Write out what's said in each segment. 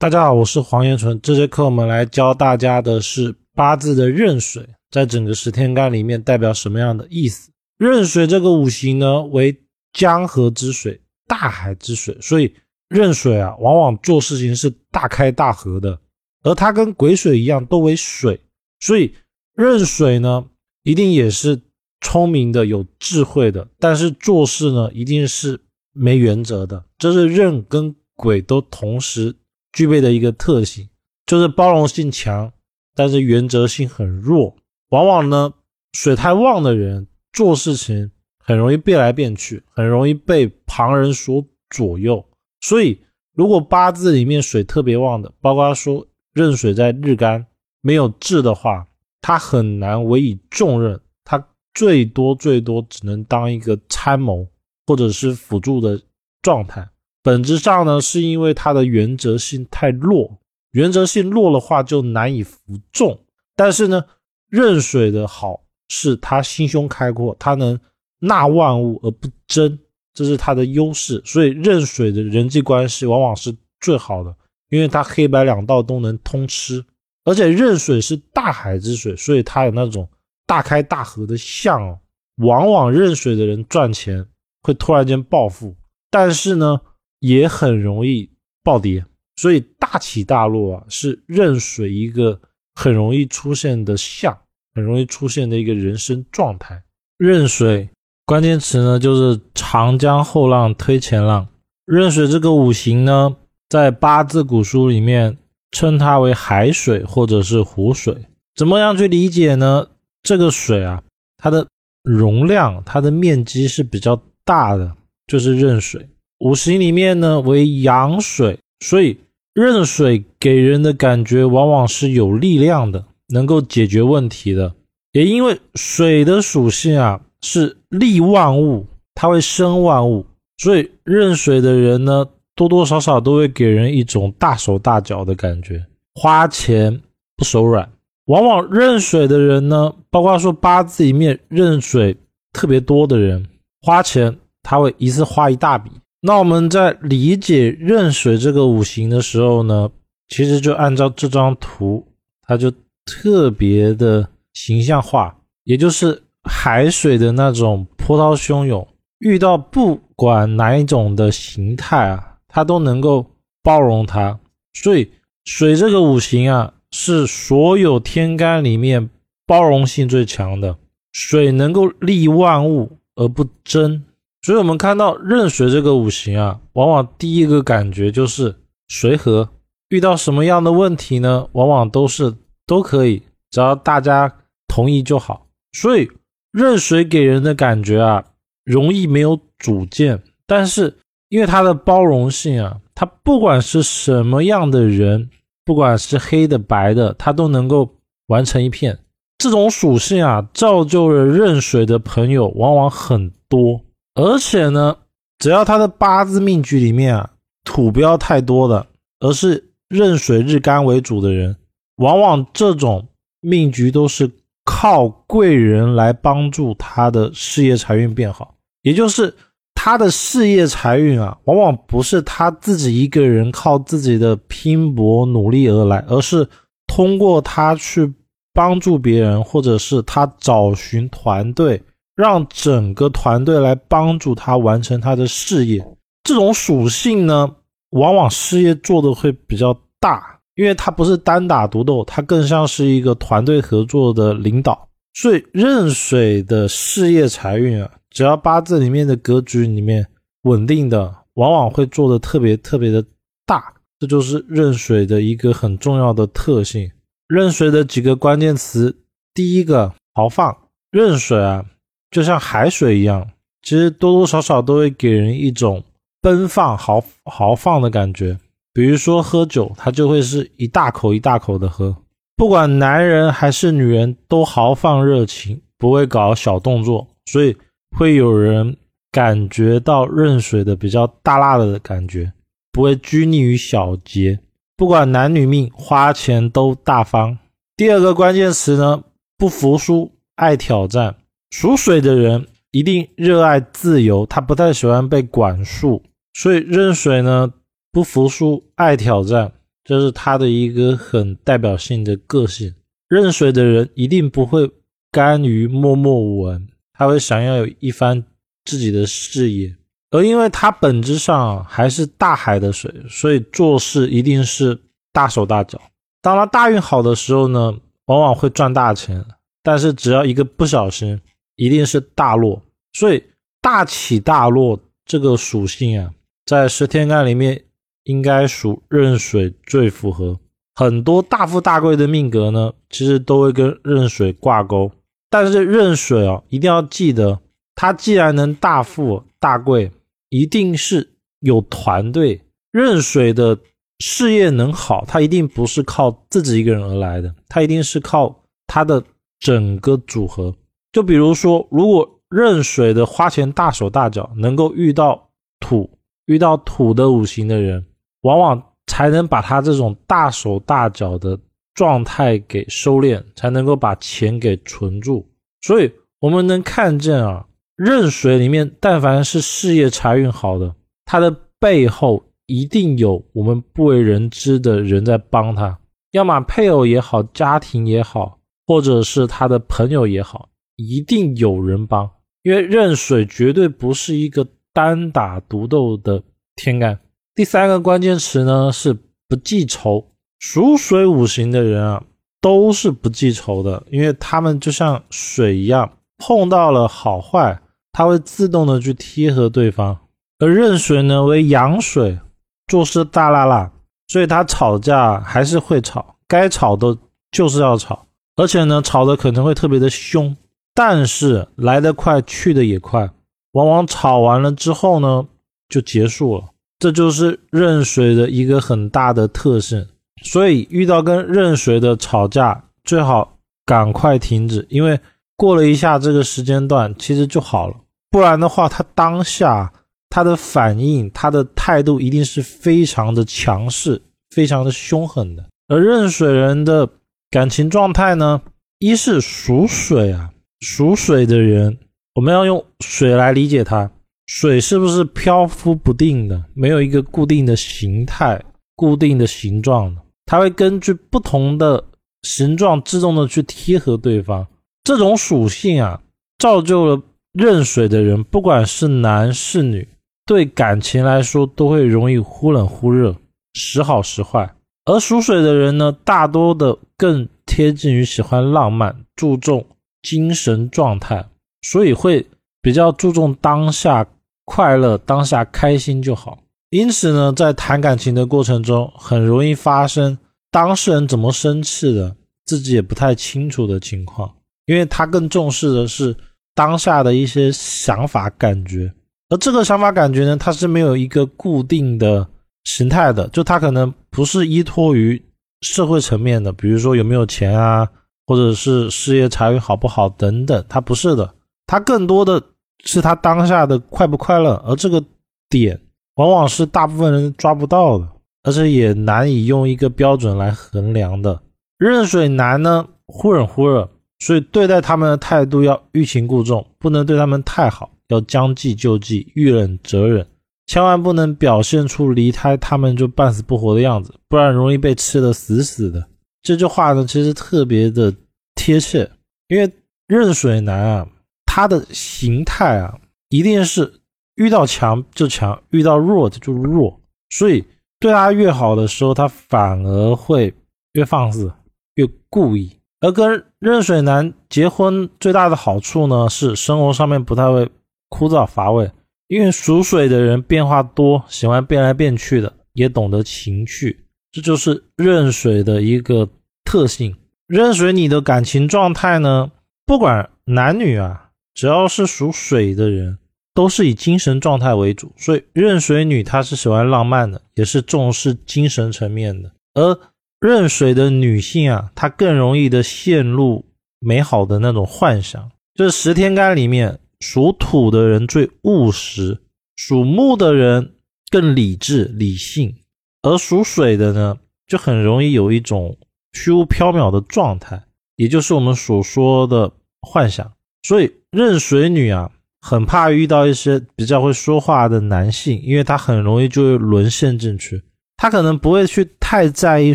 大家好，我是黄延纯。这节课我们来教大家的是八字的壬水，在整个十天干里面代表什么样的意思？壬水这个五行呢，为江河之水，大海之水，所以壬水啊，往往做事情是大开大合的。而它跟癸水一样，都为水，所以壬水呢，一定也是聪明的、有智慧的。但是做事呢，一定是没原则的。这是壬跟癸都同时。具备的一个特性就是包容性强，但是原则性很弱。往往呢，水太旺的人做事情很容易变来变去，很容易被旁人所左右。所以，如果八字里面水特别旺的，包括说壬水在日干没有智的话，他很难委以重任，他最多最多只能当一个参谋或者是辅助的状态。本质上呢，是因为他的原则性太弱，原则性弱的话就难以服众。但是呢，壬水的好是他心胸开阔，他能纳万物而不争，这是他的优势。所以壬水的人际关系往往是最好的，因为他黑白两道都能通吃。而且壬水是大海之水，所以他有那种大开大合的相。往往壬水的人赚钱会突然间暴富，但是呢。也很容易暴跌，所以大起大落啊，是壬水一个很容易出现的象，很容易出现的一个人生状态。壬水关键词呢，就是长江后浪推前浪。壬水这个五行呢，在八字古书里面称它为海水或者是湖水。怎么样去理解呢？这个水啊，它的容量、它的面积是比较大的，就是壬水。五行里面呢为阳水，所以壬水给人的感觉往往是有力量的，能够解决问题的。也因为水的属性啊是利万物，它会生万物，所以壬水的人呢多多少少都会给人一种大手大脚的感觉，花钱不手软。往往壬水的人呢，包括说八字里面壬水特别多的人，花钱他会一次花一大笔。那我们在理解壬水这个五行的时候呢，其实就按照这张图，它就特别的形象化，也就是海水的那种波涛汹涌，遇到不管哪一种的形态啊，它都能够包容它。所以水这个五行啊，是所有天干里面包容性最强的，水能够利万物而不争。所以，我们看到壬水这个五行啊，往往第一个感觉就是随和。遇到什么样的问题呢？往往都是都可以，只要大家同意就好。所以，壬水给人的感觉啊，容易没有主见，但是因为它的包容性啊，它不管是什么样的人，不管是黑的白的，它都能够完成一片。这种属性啊，造就了壬水的朋友往往很多。而且呢，只要他的八字命局里面啊土不要太多的，而是壬水日干为主的人，往往这种命局都是靠贵人来帮助他的事业财运变好。也就是他的事业财运啊，往往不是他自己一个人靠自己的拼搏努力而来，而是通过他去帮助别人，或者是他找寻团队。让整个团队来帮助他完成他的事业，这种属性呢，往往事业做的会比较大，因为他不是单打独斗，他更像是一个团队合作的领导。所以壬水的事业财运啊，只要八字里面的格局里面稳定的，往往会做的特别特别的大，这就是壬水的一个很重要的特性。壬水的几个关键词，第一个豪放，壬水啊。就像海水一样，其实多多少少都会给人一种奔放、豪豪放的感觉。比如说喝酒，他就会是一大口一大口的喝，不管男人还是女人，都豪放热情，不会搞小动作，所以会有人感觉到壬水的比较大辣的感觉，不会拘泥于小节。不管男女命，花钱都大方。第二个关键词呢，不服输，爱挑战。属水的人一定热爱自由，他不太喜欢被管束，所以壬水呢不服输，爱挑战。这是他的一个很代表性的个性。壬水的人一定不会甘于默默无闻，他会想要有一番自己的事业。而因为他本质上还是大海的水，所以做事一定是大手大脚。当他大运好的时候呢，往往会赚大钱，但是只要一个不小心，一定是大落。所以大起大落这个属性啊，在十天干里面应该属壬水最符合。很多大富大贵的命格呢，其实都会跟壬水挂钩。但是壬水哦，一定要记得，它既然能大富大贵。一定是有团队，壬水的事业能好，他一定不是靠自己一个人而来的，他一定是靠他的整个组合。就比如说，如果壬水的花钱大手大脚，能够遇到土，遇到土的五行的人，往往才能把他这种大手大脚的状态给收敛，才能够把钱给存住。所以，我们能看见啊。壬水里面，但凡是事业财运好的，他的背后一定有我们不为人知的人在帮他，要么配偶也好，家庭也好，或者是他的朋友也好，一定有人帮。因为壬水绝对不是一个单打独斗的天干。第三个关键词呢是不记仇，属水五行的人啊，都是不记仇的，因为他们就像水一样，碰到了好坏。他会自动的去贴合对方，而壬水呢为阳水，做事大辣辣，所以他吵架还是会吵，该吵的就是要吵，而且呢吵的可能会特别的凶，但是来得快去的也快，往往吵完了之后呢就结束了，这就是壬水的一个很大的特性，所以遇到跟壬水的吵架，最好赶快停止，因为。过了一下这个时间段，其实就好了。不然的话，他当下他的反应、他的态度一定是非常的强势、非常的凶狠的。而壬水人的感情状态呢，一是属水啊，属水的人，我们要用水来理解它。水是不是漂浮不定的，没有一个固定的形态、固定的形状的？它会根据不同的形状自动的去贴合对方。这种属性啊，造就了壬水的人，不管是男是女，对感情来说都会容易忽冷忽热，时好时坏。而属水的人呢，大多的更贴近于喜欢浪漫，注重精神状态，所以会比较注重当下快乐，当下开心就好。因此呢，在谈感情的过程中，很容易发生当事人怎么生气的，自己也不太清楚的情况。因为他更重视的是当下的一些想法感觉，而这个想法感觉呢，它是没有一个固定的形态的，就它可能不是依托于社会层面的，比如说有没有钱啊，或者是事业财运好不好等等，它不是的，它更多的是他当下的快不快乐，而这个点往往是大部分人抓不到的，而且也难以用一个标准来衡量的。壬水男呢，忽冷忽热。所以对待他们的态度要欲擒故纵，不能对他们太好，要将计就计，遇冷则忍，千万不能表现出离开他们就半死不活的样子，不然容易被吃的死死的。这句话呢，其实特别的贴切，因为壬水男啊，他的形态啊，一定是遇到强就强，遇到弱就弱，所以对他越好的时候，他反而会越放肆，越故意。而跟壬水男结婚最大的好处呢，是生活上面不太会枯燥乏味，因为属水的人变化多，喜欢变来变去的，也懂得情趣，这就是壬水的一个特性。壬水你的感情状态呢，不管男女啊，只要是属水的人，都是以精神状态为主，所以壬水女她是喜欢浪漫的，也是重视精神层面的，而。壬水的女性啊，她更容易的陷入美好的那种幻想。就是十天干里面，属土的人最务实，属木的人更理智理性，而属水的呢，就很容易有一种虚无缥缈的状态，也就是我们所说的幻想。所以壬水女啊，很怕遇到一些比较会说话的男性，因为她很容易就会沦陷进去。她可能不会去。太在意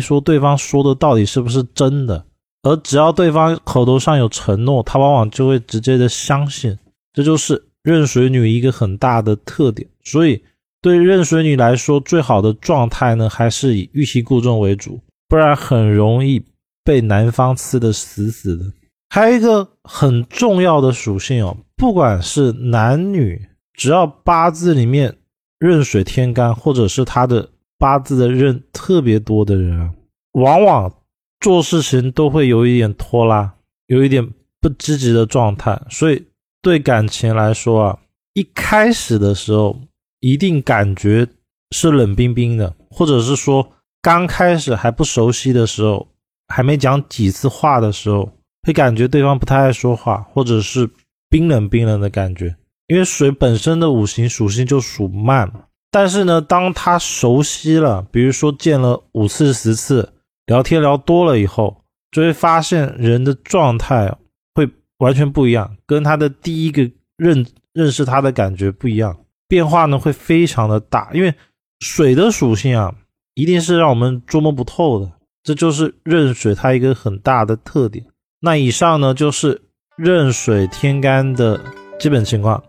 说对方说的到底是不是真的，而只要对方口头上有承诺，他往往就会直接的相信。这就是壬水女一个很大的特点。所以对壬水女来说，最好的状态呢，还是以欲擒故纵为主，不然很容易被男方吃的死死的。还有一个很重要的属性哦，不管是男女，只要八字里面壬水天干，或者是他的八字的壬特别多的人啊，往往做事情都会有一点拖拉，有一点不积极的状态。所以对感情来说啊，一开始的时候一定感觉是冷冰冰的，或者是说刚开始还不熟悉的时候，还没讲几次话的时候。会感觉对方不太爱说话，或者是冰冷冰冷的感觉，因为水本身的五行属性就属慢。但是呢，当他熟悉了，比如说见了五次十次，聊天聊多了以后，就会发现人的状态会完全不一样，跟他的第一个认认识他的感觉不一样，变化呢会非常的大。因为水的属性啊，一定是让我们捉摸不透的，这就是壬水它一个很大的特点。那以上呢就是壬水天干的基本情况。